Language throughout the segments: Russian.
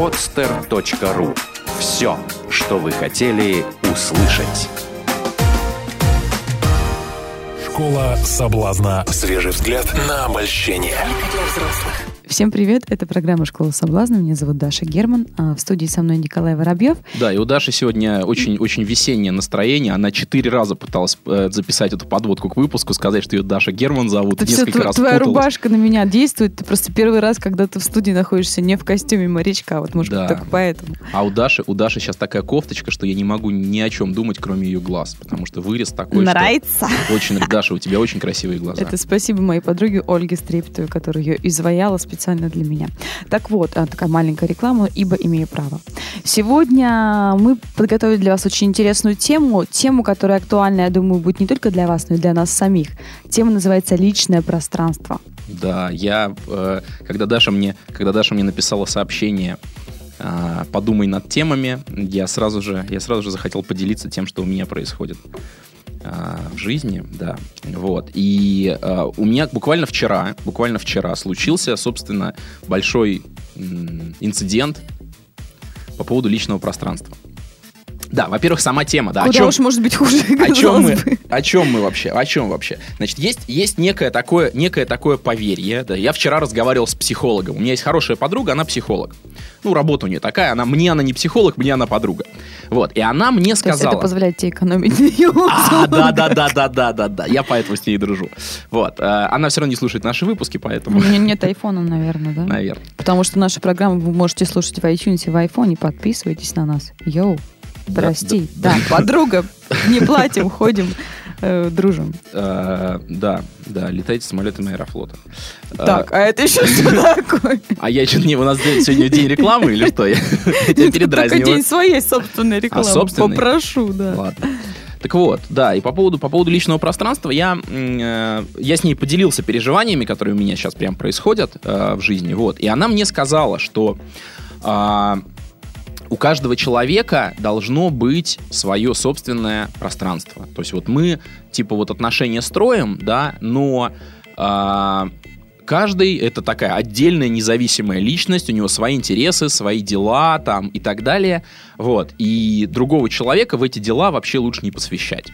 podster.ru Все, что вы хотели услышать. Школа соблазна. Свежий взгляд на обольщение. Всем привет, это программа «Школа соблазна». Меня зовут Даша Герман, а в студии со мной Николай Воробьев. Да, и у Даши сегодня очень-очень весеннее настроение. Она четыре раза пыталась э, записать эту подводку к выпуску, сказать, что ее Даша Герман зовут. Это все, Несколько раз твоя путалась. рубашка на меня действует. Ты просто первый раз, когда ты в студии находишься не в костюме морячка. Вот, может, Да. только поэтому. А у Даши, у Даши сейчас такая кофточка, что я не могу ни о чем думать, кроме ее глаз, потому что вырез такой, Нравится? что очень, Даша, у тебя очень красивые глаза. Это спасибо моей подруге Ольге Стриптовой, которая ее изваяла специально для меня. Так вот, а, такая маленькая реклама, ибо имею право. Сегодня мы подготовили для вас очень интересную тему, тему, которая актуальна, я думаю, будет не только для вас, но и для нас самих. Тема называется «Личное пространство». Да, я, э, когда Даша мне, когда Даша мне написала сообщение, э, подумай над темами, я сразу же, я сразу же захотел поделиться тем, что у меня происходит в жизни, да, вот. И э, у меня буквально вчера, буквально вчера случился, собственно, большой инцидент по поводу личного пространства. Да, во-первых, сама тема, да. о Куда чем- уж может быть хуже, о чем мы, бы. о чем мы вообще? О чем вообще? Значит, есть, есть некое такое, некое такое поверье. Да, я вчера разговаривал с психологом. У меня есть хорошая подруга, она психолог. Ну, работа у нее такая, она, мне она не психолог, мне она подруга. Вот, и она мне То есть это сказала... позволяет тебе экономить ее А, да, услугах. да, да, да, да, да, да. Я поэтому с ней дружу. Вот. э, Она все равно не слушает наши выпуски, У поэтому, меня нет айфона, наверное, да? наверное. Потому что нашу программу вы можете слушать в iTunes и в iPhone. Подписывайтесь на нас. Йоу, прости. Да, подруга, не платим, ходим, э, дружим. Э, Да, да, летайте самолетами Аэрофлота. Э, Так, а это еще что такое? А я что-то не... У нас сегодня день рекламы или что? Я тебя передразниваю. день своей собственной рекламы. собственной? Попрошу, да. Ладно. Так вот, да, и по поводу, по поводу личного пространства я, э, я с ней поделился переживаниями, которые у меня сейчас прям происходят э, в жизни, вот, и она мне сказала, что а, у каждого человека должно быть свое собственное пространство. То есть вот мы, типа, вот отношения строим, да, но а, каждый это такая отдельная независимая личность, у него свои интересы, свои дела там и так далее. Вот. И другого человека в эти дела вообще лучше не посвящать.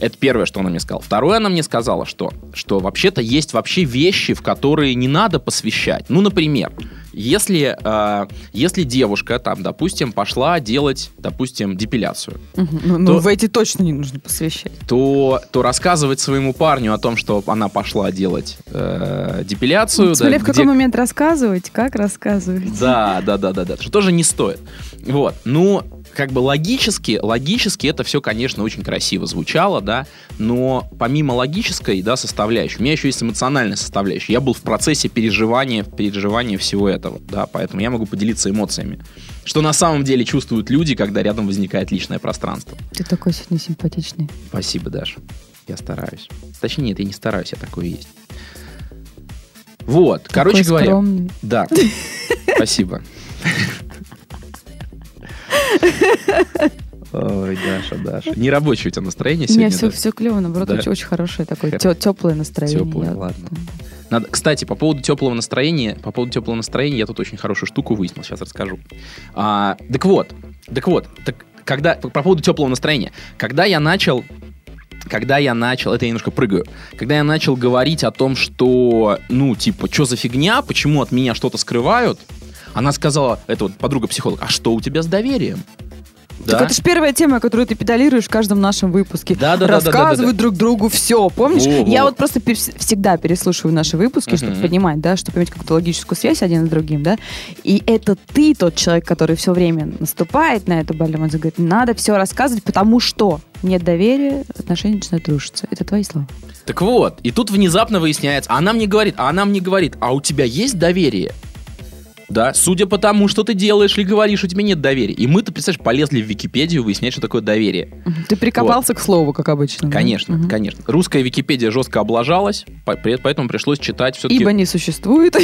Это первое, что она мне сказала. Второе, она мне сказала, что, что вообще-то есть вообще вещи, в которые не надо посвящать. Ну, например, если, э, если девушка, там, допустим, пошла делать, допустим, депиляцию, Мгм. Ну, ну, в эти точно не нужно посвящать. то, то рассказывать своему парню о том, что она пошла делать э, депиляцию, Смотря да, в какой где- момент рассказывать, как рассказывать. Да, да, да, да, да. Что тоже не стоит. Вот. Ну, как бы логически, логически это все, конечно, очень красиво звучало, да, но помимо логической, да, составляющей, у меня еще есть эмоциональная составляющая. Я был в процессе переживания, переживания всего этого, да, поэтому я могу поделиться эмоциями. Что на самом деле чувствуют люди, когда рядом возникает личное пространство. Ты такой сегодня симпатичный. Спасибо, Даша. Я стараюсь. Точнее, нет, я не стараюсь, я такой и есть. Вот, короче Такой говоря. скромный. Да. Спасибо. Ой, Даша, Даша. Не рабочее у тебя настроение У меня сегодня? все, да? все клево, наоборот, Да. очень, очень хорошее такое, Хер- теплое настроение. Теплое, Я- ладно. Надо, кстати, по поводу теплого настроения, по поводу теплого настроения я тут очень хорошую штуку выяснил, сейчас расскажу. А, так вот, так вот, так когда по, по поводу теплого настроения, когда я начал когда я начал, это я немножко прыгаю, когда я начал говорить о том, что, ну, типа, что за фигня, почему от меня что-то скрывают, она сказала, это вот подруга-психолог, а что у тебя с доверием? Так это же первая тема, которую ты педалируешь в каждом нашем выпуске. Да, да, да, да, да, Рассказывают друг другу все, помнишь? Во, Я во. вот просто перес- всегда переслушиваю наши выпуски, чтобы Мгм. понимать, да, чтобы иметь какую-то логическую связь один с другим, да. И это ты тот человек, который все время наступает на эту больную, говорит, надо все рассказывать, потому что нет доверия, отношения начинают рушиться. Это твои слова. Так вот, и тут внезапно выясняется, а она мне говорит, а она мне говорит, а у тебя есть доверие? Да, судя по тому, что ты делаешь или говоришь, у тебя нет доверия. И мы-то, представляешь, полезли в Википедию выяснять, что такое доверие. Ты прикопался к слову, как обычно. да? Конечно, Мгм. конечно. Русская Википедия жестко облажалась, поэтому пришлось читать все-таки... Ибо не существует.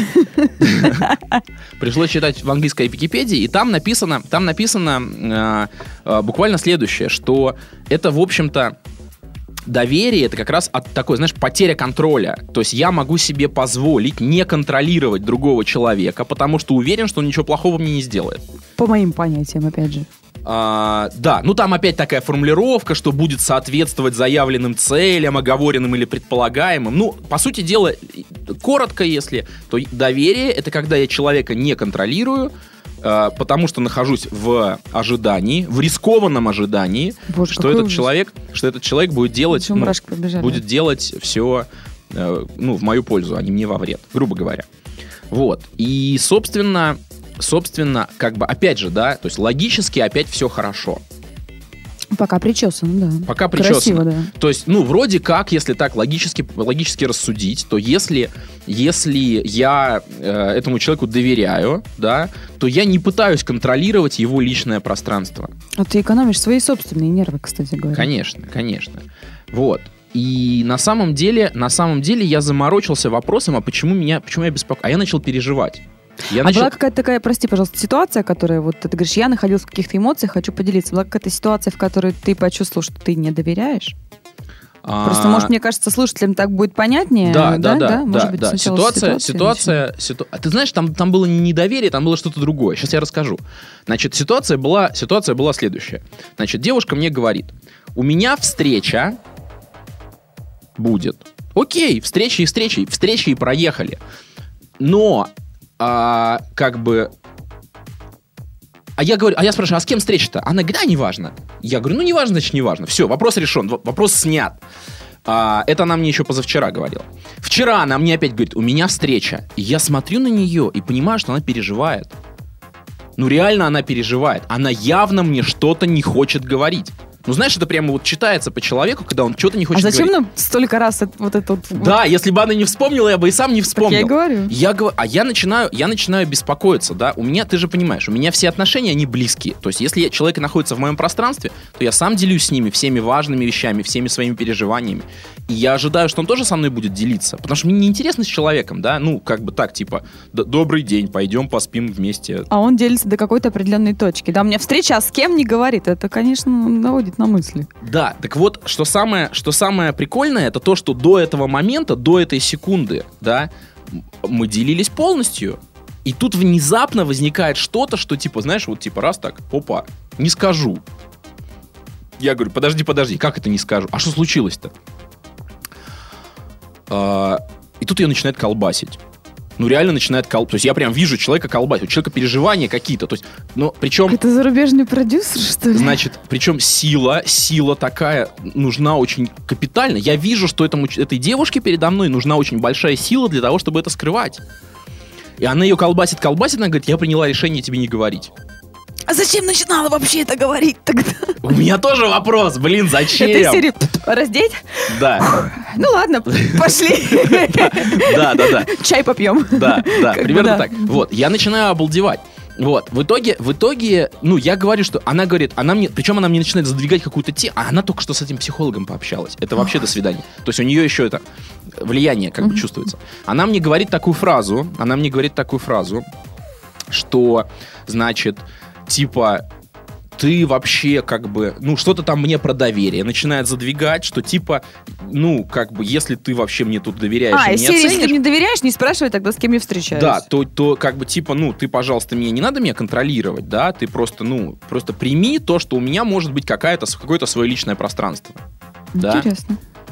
Пришлось читать в английской Википедии, и там написано, там написано э, э, буквально следующее, что это, в общем-то, доверие это как раз от такой, знаешь, потеря контроля. То есть я могу себе позволить не контролировать другого человека, потому что уверен, что он ничего плохого мне не сделает. По моим понятиям, опять же. А, да, ну там опять такая формулировка, что будет соответствовать заявленным целям, оговоренным или предполагаемым. Ну, по сути дела, коротко, если, то доверие это когда я человека не контролирую, потому что нахожусь в ожидании, в рискованном ожидании, Боже, что этот ужас. человек, что этот человек будет делать, ну, будет делать все, ну, в мою пользу, а не мне во вред, грубо говоря. Вот. И, собственно, собственно, как бы, опять же, да, то есть логически опять все хорошо. Пока причесан, да. Пока Красиво, причесано. да. То есть, ну, вроде как, если так логически, логически рассудить, то если, если я э, этому человеку доверяю, да, то я не пытаюсь контролировать его личное пространство. А ты экономишь свои собственные нервы, кстати говоря. Конечно, конечно. Вот. И на самом деле, на самом деле я заморочился вопросом, а почему меня, почему я беспокоюсь? А я начал переживать. Я А начал... была какая-то такая, прости, пожалуйста, ситуация, которая, вот ты говоришь, я находился в каких-то эмоциях, хочу поделиться. Была какая-то ситуация, в которой ты почувствовал, что ты не доверяешь? Просто, а, может, мне кажется, слушателям так будет понятнее. Да, да, да, Может да, быть, да. Ситуация, ситуация, ситу- А Ты знаешь, там, там было не недоверие, там было что-то другое. Сейчас я расскажу. Значит, ситуация была, ситуация была следующая. Значит, девушка мне говорит, у меня встреча будет. Окей, встречи и встречи, встречи и проехали. Но, а, как бы, а я говорю, а я спрашиваю, а с кем встреча-то? Она говорит, а, неважно. Я говорю, ну, неважно, значит, неважно. Все, вопрос решен, вопрос снят. А, это она мне еще позавчера говорила. Вчера она мне опять говорит, у меня встреча. И я смотрю на нее и понимаю, что она переживает. Ну, реально она переживает. Она явно мне что-то не хочет говорить. Ну, знаешь, это прямо вот читается по человеку, когда он что-то не А хочет зачем говорить. нам столько раз вот это вот... Да, если бы она не вспомнила, я бы и сам не Так вспомнил. я и говорю. Я говорю, а я начинаю, я начинаю беспокоиться, да. У меня, ты же понимаешь, у меня все отношения, они близкие. То есть, если человек находится в моем пространстве, то я сам делюсь с ними всеми важными вещами, всеми своими переживаниями. И я ожидаю, что он тоже со мной будет делиться. Потому что мне неинтересно с человеком, да. Ну, как бы так, типа, «Д- добрый день, пойдем поспим вместе. А он делится до какой-то определенной точки. Да, у меня встреча, а с кем не говорит. Это, конечно, наводит на мысли. Да, так вот, что самое, что самое прикольное, это то, что до этого момента, до этой секунды, да, мы делились полностью. И тут внезапно возникает что-то, что типа, знаешь, вот типа раз так, опа, не скажу. Я говорю, подожди, подожди, как это не скажу? А что случилось-то? А, и тут ее начинает колбасить. Ну, реально начинает колбасить. То есть я прям вижу человека колбасить. У человека переживания какие-то. То есть, ну, причем... Это зарубежный продюсер, что ли? Значит, причем сила, сила такая нужна очень капитально. Я вижу, что этому, этой девушке передо мной нужна очень большая сила для того, чтобы это скрывать. И она ее колбасит, колбасит, она говорит, я приняла решение тебе не говорить. А зачем начинала вообще это говорить тогда? У меня тоже вопрос, блин, зачем? Это серии раздеть? Да, Ну ладно, пошли. да, да, да. Чай попьем. Да, да, примерно так. Вот, я начинаю обалдевать. Вот, в итоге, в итоге, ну, я говорю, что она говорит, она мне, причем она мне начинает задвигать какую-то тему, а она только что с этим психологом пообщалась. Это вообще до свидания. То есть у нее еще это влияние как бы чувствуется. Она мне говорит такую фразу, она мне говорит такую фразу, что, значит, типа, ты вообще как бы, ну, что-то там мне про доверие начинает задвигать, что типа, ну, как бы, если ты вообще мне тут доверяешь А, и меня серии, если ты мне доверяешь, не спрашивай тогда, с кем я встречаюсь. да, то, то как бы типа, ну, ты, пожалуйста, мне не надо меня контролировать, да, ты просто, ну, просто прими то, что у меня может быть какая-то, какое-то свое личное пространство. Да?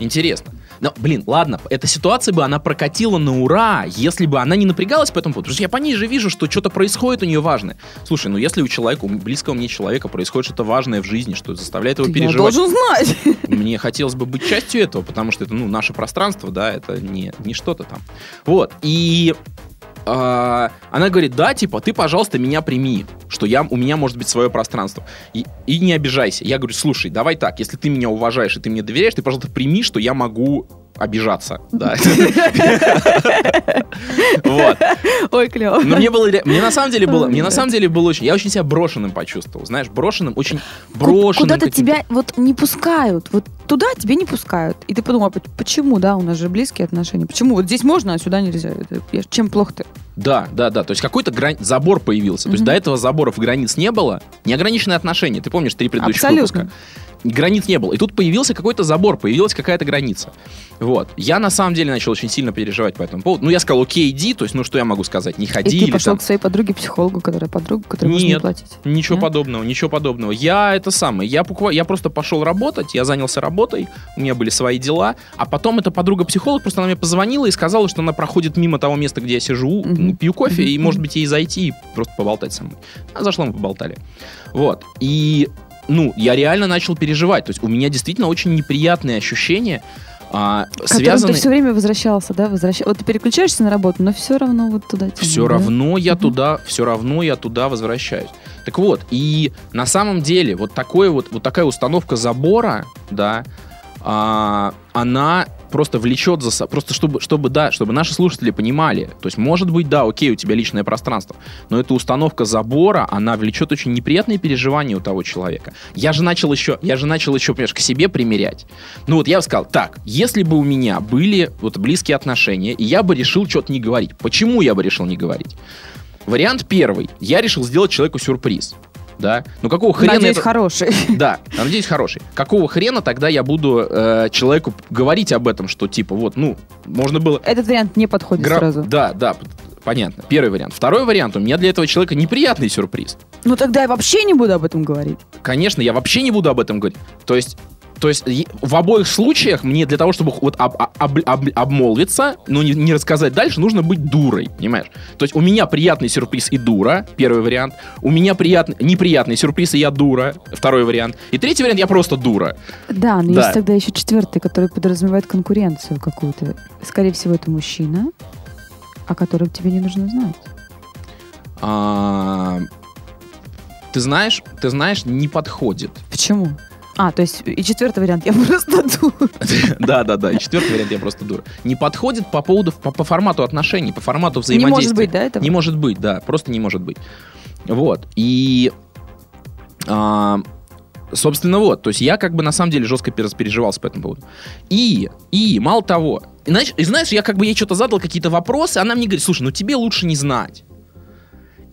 Интересно. Но, блин, ладно, эта ситуация бы, она прокатила на ура, если бы она не напрягалась по этому поводу. Потому что я по ней же вижу, что что-то происходит у нее важное. Слушай, ну если у человека, у близкого мне человека происходит что-то важное в жизни, что заставляет его Я переживать, должен знать. мне хотелось бы быть частью этого, потому что это, ну, наше пространство, да, это не, не что-то там. Вот, и а, она говорит, да, типа, ты, пожалуйста, меня прими, что я, у меня может быть свое пространство. И, и не обижайся. Я говорю, слушай, давай так, если ты меня уважаешь и ты мне доверяешь, ты, пожалуйста, прими, что я могу обижаться. Да. Вот. Ой, клево. Но мне было, мне на самом деле было, мне на самом деле было очень, я очень себя брошенным почувствовал, знаешь, брошенным, очень брошенным. Куда-то тебя вот не пускают. Вот туда тебя не пускают. И ты подумал, «П- почему, да, у нас же близкие отношения. Почему вот здесь можно, а сюда нельзя? Чем плохо-то? Да, да, да. То есть какой-то грань... забор появился. То есть до этого заборов и границ не было. Неограниченные отношения. Ты помнишь три предыдущих Абсолютно. выпуска? Границ не было. И тут появился какой-то забор, появилась какая-то граница. Вот. Я на самом деле начал очень сильно переживать по этому поводу. Ну, я сказал, окей, иди, то есть, ну, что я могу сказать, не ходи И ты пошел там... к своей подруге-психологу, которая подруга, которая может не Нет, платить. Ничего Нет? подобного, ничего подобного. Я это самое, я, буква- я просто пошел работать, я занялся работой, у меня были свои дела, а потом эта подруга-психолог просто она мне позвонила и сказала, что она проходит мимо того места, где я сижу, Мгм. пью кофе, и, Мгм. может быть, ей зайти и просто поболтать со мной. Она зашла, мы поболтали. Вот. И, ну, я реально начал переживать. То есть у меня действительно очень неприятные ощущения, а, связанные... ты все время возвращался, да? Возвращ... Вот ты переключаешься на работу, но все равно вот туда тянет, все да? равно я Мгм. туда, все равно я туда возвращаюсь. Так вот, и на самом деле вот такое вот, вот такая установка забора, да, а, она просто влечет за собой, просто чтобы, чтобы, да, чтобы наши слушатели понимали, то есть, может быть, да, окей, у тебя личное пространство, но эта установка забора, она влечет очень неприятные переживания у того человека. Я же начал еще, я же начал еще, понимаешь, к себе примерять. Ну вот я бы сказал, так, если бы у меня были вот близкие отношения, и я бы решил что-то не говорить, почему я бы решил не говорить? Вариант первый. Я решил сделать человеку сюрприз. Да? Ну какого хрена Надеюсь, это- хороший. Да, надеюсь, хороший. Какого хрена тогда я буду э, человеку говорить об этом, что типа вот, ну, можно было... Этот вариант не подходит гра- сразу. Да, да, понятно. Первый вариант. Второй вариант. У меня для этого человека неприятный сюрприз. Ну тогда я вообще не буду об этом говорить. Конечно, я вообще не буду об этом говорить. То есть, то есть в обоих случаях мне для того, чтобы вот об- об- об- обмолвиться, ну не, не рассказать дальше, нужно быть дурой, понимаешь? То есть у меня приятный сюрприз и дура, первый вариант. У меня приятный, неприятный сюрприз и я дура, второй вариант. И третий вариант, я просто дура. Да, но Да. есть тогда еще четвертый, который подразумевает конкуренцию какую-то. Скорее всего, это мужчина, о котором тебе не нужно знать. А, ты знаешь, ты знаешь, не подходит. Почему? А, то есть и четвертый вариант, я просто дура. Да, да, да. И четвертый вариант, я просто дура. Не подходит по поводу, по, по формату отношений, по формату Не взаимодействия. может быть, да, этого? Не может быть, да, просто не может быть. Вот. И, а, собственно, вот. То есть я как бы на самом деле жестко переживался по этому поводу. И, и, мало того, и знаешь, и знаешь, я как бы ей что-то задал, какие-то вопросы, она мне говорит, слушай, ну тебе лучше не знать.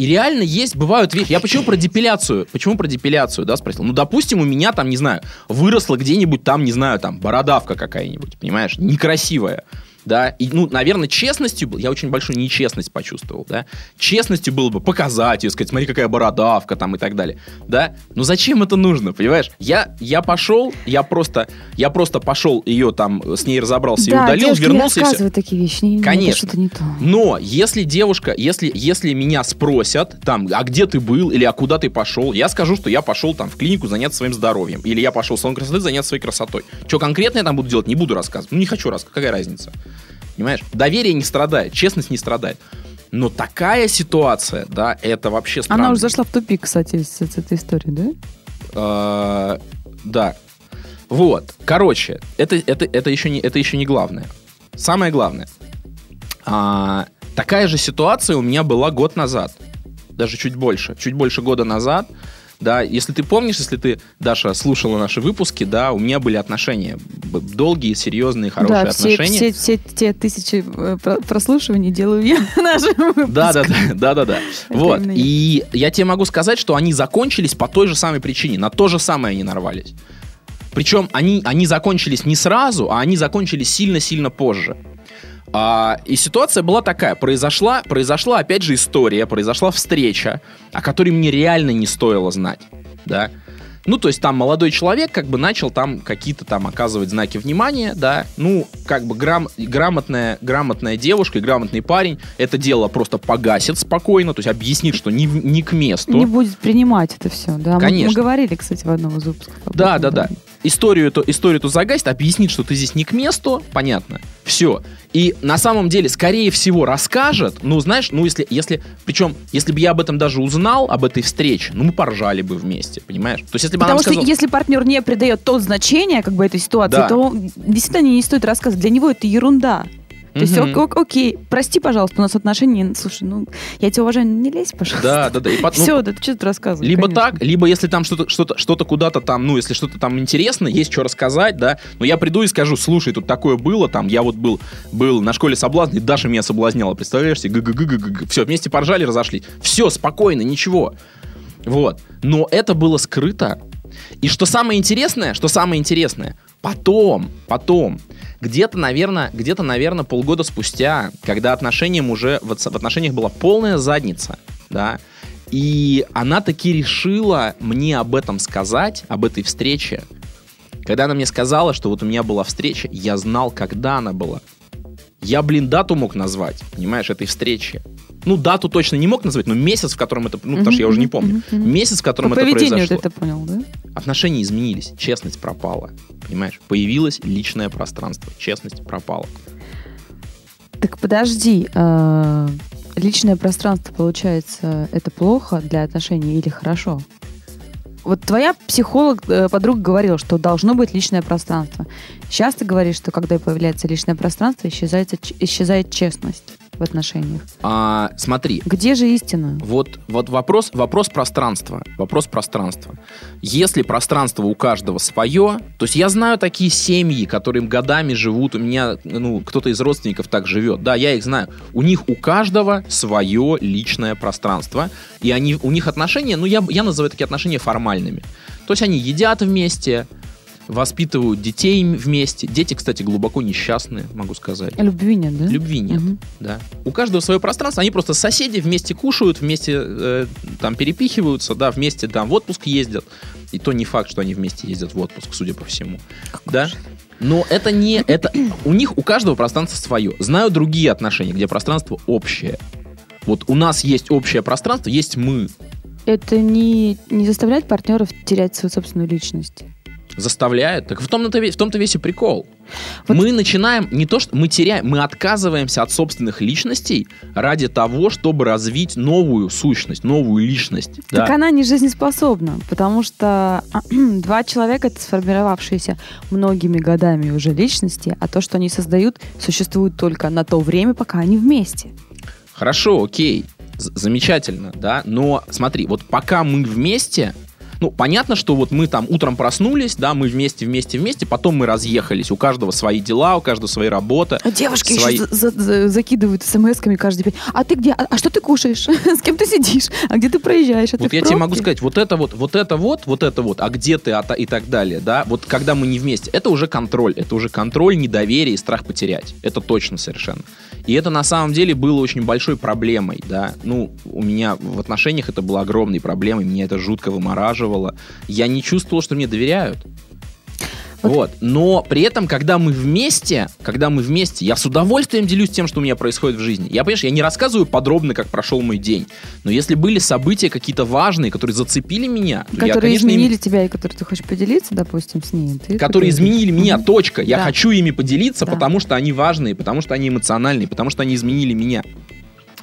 И реально есть, бывают вещи. Я почему про депиляцию? Почему про депиляцию, да, спросил? Ну, допустим, у меня там, не знаю, выросла где-нибудь там, не знаю, там, бородавка какая-нибудь, понимаешь, некрасивая. Да, и, ну, наверное, честностью я очень большую нечестность почувствовал, да, честностью было бы показать, и сказать, смотри, какая бородавка там и так далее, да, но зачем это нужно, понимаешь, я, я пошел, я просто, я просто пошел ее там, с ней разобрался и да, удалил, девушки не вернулся и все. рассказывают такие вещи. Не, не, это Конечно. что-то не то. Но если девушка, если, если меня спросят, там, а где ты был, или а куда ты пошел, я скажу, что я пошел там в клинику заняться своим здоровьем, или я пошел в салон красоты заняться своей красотой. Что конкретно я там буду делать, не буду рассказывать. Ну, не хочу рассказывать, какая разница. Понимаешь? Доверие не страдает, честность не страдает. Но такая ситуация, да, это вообще странно. Она уже зашла в тупик, кстати, с, с этой историей, да? А, да. Вот. Короче, это, это, это, еще не, это еще не главное. Самое главное. А, такая же ситуация у меня была год назад. Даже чуть больше. Чуть больше года назад. Да, если ты помнишь, если ты, Даша, слушала наши выпуски, да, у меня были отношения. Долгие, серьезные, хорошие да, все, отношения. все, все те тысячи э, про- прослушиваний делаю я нашим Да, да, да, да, да, да. Вот. И я тебе могу сказать, что они закончились по той же самой причине. На то же самое они нарвались. Причем они, они закончились не сразу, а они закончились сильно-сильно позже. А, и ситуация была такая. Произошла, произошла, опять же, история, произошла встреча, о которой мне реально не стоило знать. Да? Ну, то есть там молодой человек как бы начал там какие-то там оказывать знаки внимания, да. Ну, как бы грам, грамотная, грамотная девушка и грамотный парень это дело просто погасит спокойно, то есть объяснит, что не, не к месту. Не будет принимать это все. Да, Мы- Мы, Конечно. говорили, кстати, в одном из выпусков. Да, да, да. Историю эту, историю эту загасит, объяснит, что ты здесь не к месту, понятно. Все. И на самом деле, скорее всего, расскажет, ну, знаешь, ну, если, если, причем, если бы я об этом даже узнал, об этой встрече, ну, мы поржали бы вместе, понимаешь? То есть, если бы Потому что сказала- если партнер не придает то значение как бы этой ситуации, Да. то действительно не стоит рассказывать. Для него это ерунда. То есть, ок- ок- окей, прости, пожалуйста, у нас отношения, слушай, ну, я тебя уважаю, не лезь, пожалуйста. Да, да, да. И пот- ну, Все, да ты что тут рассказываешь? Либо конечно. так, либо если там что-то что-то что-то куда-то там, ну, если что-то там интересно, есть что рассказать, да, но я приду и скажу, слушай, тут такое было, там, я вот был, был на школе соблазн, и Даша меня соблазняла, представляешь себе, г все, вместе поржали, разошлись. Все, спокойно, ничего. Вот. Но это было скрыто, И что самое интересное, что самое интересное, потом, потом, где-то, наверное, где-то, наверное, полгода спустя, когда отношениям уже, в, отношениях была полная задница, да, и она таки решила мне об этом сказать, об этой встрече. Когда она мне сказала, что вот у меня была встреча, я знал, когда она была. Я, блин, дату мог назвать, понимаешь, этой встречи. Ну, дату точно не мог назвать, но месяц, в котором это... Ну, потому что я уже не помню. Месяц, в котором По это произошло. это понял, да? Отношения изменились, честность пропала. Понимаешь? Появилось личное пространство, честность пропала. Так подожди, э, личное пространство, получается, это плохо для отношений или хорошо? Вот твоя психолог, э, подруга говорила, что должно быть личное пространство. Сейчас ты говоришь, что когда появляется личное пространство, исчезает, исчезает честность в отношениях. А, смотри, Где же истина? Вот, вот вопрос, вопрос пространства. Вопрос пространства. Если пространство у каждого свое, то есть я знаю такие семьи, которые годами живут, у меня, ну, кто-то из родственников так живет, да, я их знаю. У них у каждого свое личное пространство, и они, у них отношения, ну, я, я называю такие отношения формальными. То есть они едят вместе, воспитывают детей вместе. Дети, кстати, глубоко несчастные, могу сказать. Любви нет, да? Любви нет, Мгм. да. У каждого свое пространство, они просто соседи вместе кушают, вместе э, там перепихиваются, да, вместе там в отпуск ездят. И то не факт, что они вместе ездят в отпуск, судя по всему. да? Но это не... это У них, у каждого пространство свое. Знаю другие отношения, где пространство общее. Вот у нас есть общее пространство, есть мы. Это не, не заставляет партнеров терять свою собственную личность. Заставляет. Так в том-то, в том-то весь и прикол. Вот- Мы начинаем не то, что мы теряем, мы отказываемся от собственных личностей ради того, чтобы развить новую сущность, новую личность. Так да. она не жизнеспособна, потому что два человека это сформировавшиеся многими годами уже личности, а то, что они создают, существует только на то время, пока они вместе. Хорошо, окей, замечательно, да. Но смотри, вот пока мы вместе, ну, понятно, что вот мы там утром проснулись, да, мы вместе, вместе, вместе, потом мы разъехались. У каждого свои дела, у каждого свои работы. А девушки Свои- еще за- за- закидывают смс-ками каждый день. А ты где? А, а что ты кушаешь? С кем ты сидишь? А где ты проезжаешь? А ты Вот в я тебе могу пробке?» сказать, вот это вот, вот это вот, вот это вот, а где ты, а и так далее, да, вот когда мы не вместе, это уже контроль, это уже контроль, недоверие и страх потерять, это точно совершенно. И это на самом деле было очень большой проблемой, да, ну, у меня в отношениях это было огромной проблемой, меня это жутко вымораживало, я не чувствовал, что мне доверяют. Вот. Но при этом, когда мы вместе, когда мы вместе, я с удовольствием делюсь тем, что у меня происходит в жизни. Я, понимаешь, я не рассказываю подробно, как прошел мой день. Но если были события какие-то важные, которые зацепили меня, то я, Которые конечно, им- изменили тебя и которые ты хочешь поделиться, допустим, с ней. ты которые изменили делаешь. меня, точка. Я Да. хочу ими поделиться, Да. потому что они важные, потому что они эмоциональные, потому что они изменили меня.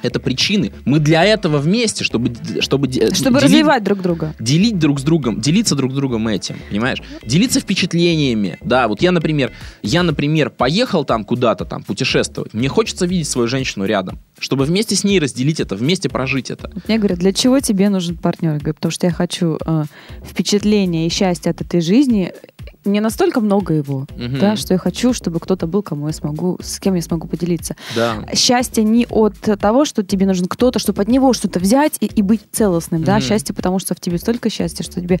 Это причины. Мы для этого вместе, чтобы, чтобы, Чтобы делить- развивать друг друга. делить друг с другом, делиться друг с другом этим, понимаешь? Делиться впечатлениями, да, вот я, например, я, например, поехал там куда-то там путешествовать, мне хочется видеть свою женщину рядом, чтобы вместе с ней разделить это, вместе прожить это. Мне говорят, для чего тебе нужен партнер? Я говорю, потому что я хочу э, впечатления и счастья от этой жизни. Не настолько много его, Мгм. да, что я хочу, чтобы кто-то был, кому я смогу, с кем я смогу поделиться. Да. Счастье не от того, что тебе нужен кто-то, чтобы от него что-то взять и, и быть целостным, да. Мгм. Счастье, потому что в тебе столько счастья, что тебе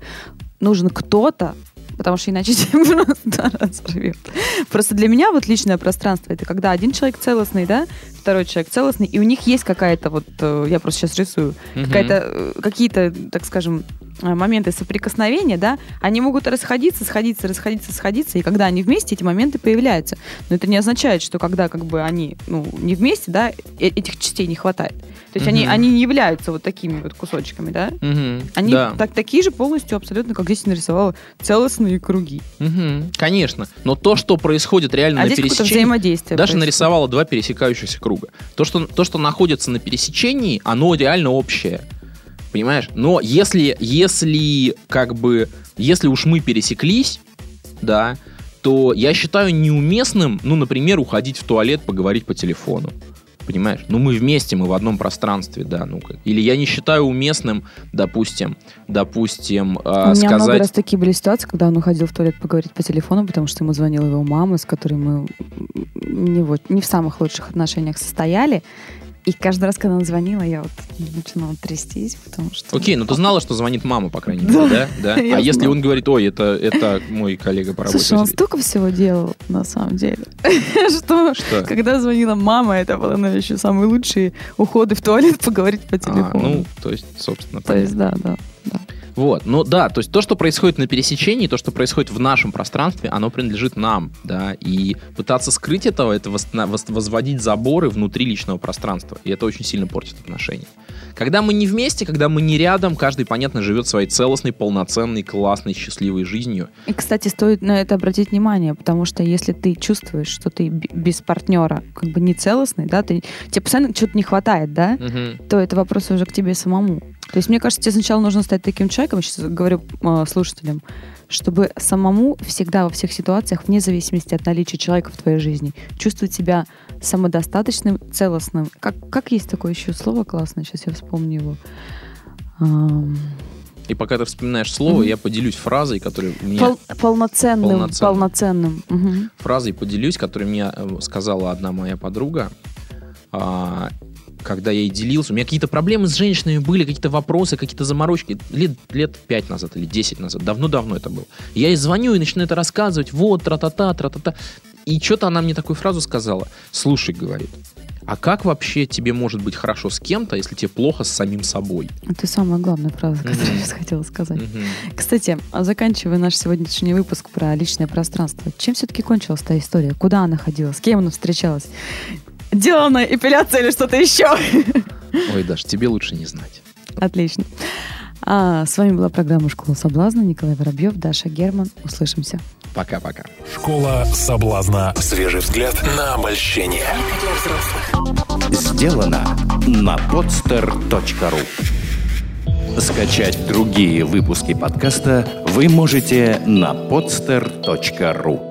нужен кто-то, потому что иначе тебя просто разорвет. Просто для меня вот личное пространство это когда один человек целостный, да, второй человек целостный, и у них есть какая-то вот, э, я просто сейчас рисую, Мгм. какая-то, э, какие-то, так скажем, моменты соприкосновения, да, они могут расходиться, сходиться, расходиться, сходиться, и когда они вместе, эти моменты появляются. Но это не означает, что когда как бы они ну, не вместе, да, э- этих частей не хватает. То есть они, Мгм. они не являются вот такими вот кусочками, да. Мгм. Они Да. так, такие же полностью абсолютно, как здесь нарисовала, целостные круги. Мгм. Конечно. Но то, что происходит реально а на пересечении... взаимодействие. Даша происходит. нарисовала два пересекающихся круга. То что, то, что находится на пересечении, оно реально общее. Понимаешь? Но если, если, как бы, если уж мы пересеклись, да, то я считаю неуместным, ну, например, уходить в туалет, поговорить по телефону. Понимаешь? Ну, мы вместе, мы в одном пространстве, да, ну как. Или я не считаю уместным, допустим, допустим, э, У меня много сказать... раз такие были ситуации, когда он уходил в туалет поговорить по телефону, потому что ему звонила его мама, с которой мы не, вот, не в самых лучших отношениях состояли. И каждый раз, когда она звонила, я вот начинала трястись, потому что... Окей, но ты знала, что звонит мама, по крайней мере, да? да? А если он говорит, ой, это, это мой коллега по работе. Слушай, он столько всего делал, на самом деле, что, Что? когда звонила мама, это было, наверное, еще самые лучшие уходы в туалет поговорить по А, телефону. ну, то есть, собственно, То есть, да, да, да. Вот, ну да, то есть то, что происходит на пересечении, то, что происходит в нашем пространстве, оно принадлежит нам, да, и пытаться скрыть этого, это возводить заборы внутри личного пространства, и это очень сильно портит отношения. Когда мы не вместе, когда мы не рядом, каждый, понятно, живет своей целостной, полноценной, классной, счастливой жизнью. И, кстати, стоит на это обратить внимание, потому что если ты чувствуешь, что ты без партнера как бы не целостный, да, ты, тебе постоянно что-то не хватает, да, Мгм. то это вопрос уже к тебе самому. То есть, мне кажется, тебе сначала нужно стать таким человеком, я сейчас говорю э, слушателям, чтобы самому всегда во всех ситуациях, вне зависимости от наличия человека в твоей жизни, чувствовать себя самодостаточным, целостным. Как, как есть такое еще слово классное, сейчас я вспомню его. Ам, И пока ты вспоминаешь слово, Мгм. я поделюсь фразой, которая меня... пол- полноценным. Полноценным. Полноценным. Мгм. фразой поделюсь, которую мне э, сказала одна моя подруга, а, когда я ей делился. У меня какие-то проблемы с женщинами были, какие-то вопросы, какие-то заморочки. Лет, лет 5 назад или 10 назад. Давно-давно это было. Я ей звоню и начинаю это рассказывать. Вот, тра-та-та, тра-та-та. И что-то она мне такую фразу сказала. Слушай, говорит, а как вообще тебе может быть хорошо с кем-то, если тебе плохо с самим собой? Это самая главная фраза, которую Мгм. я сейчас хотела сказать. Мгм. Кстати, заканчивая наш сегодняшний выпуск про личное пространство, чем все-таки кончилась та история? Куда она ходила? С кем она встречалась? Делала она эпиляция или что-то еще? Ой, Даш, тебе лучше не знать. Отлично. А, с вами была программа «Школа соблазна». Николай Воробьев, Даша Герман. Услышимся. Пока-пока. Школа соблазна. Свежий взгляд на обольщение. Сделано на podster.ru Скачать другие выпуски подкаста вы можете на podster.ru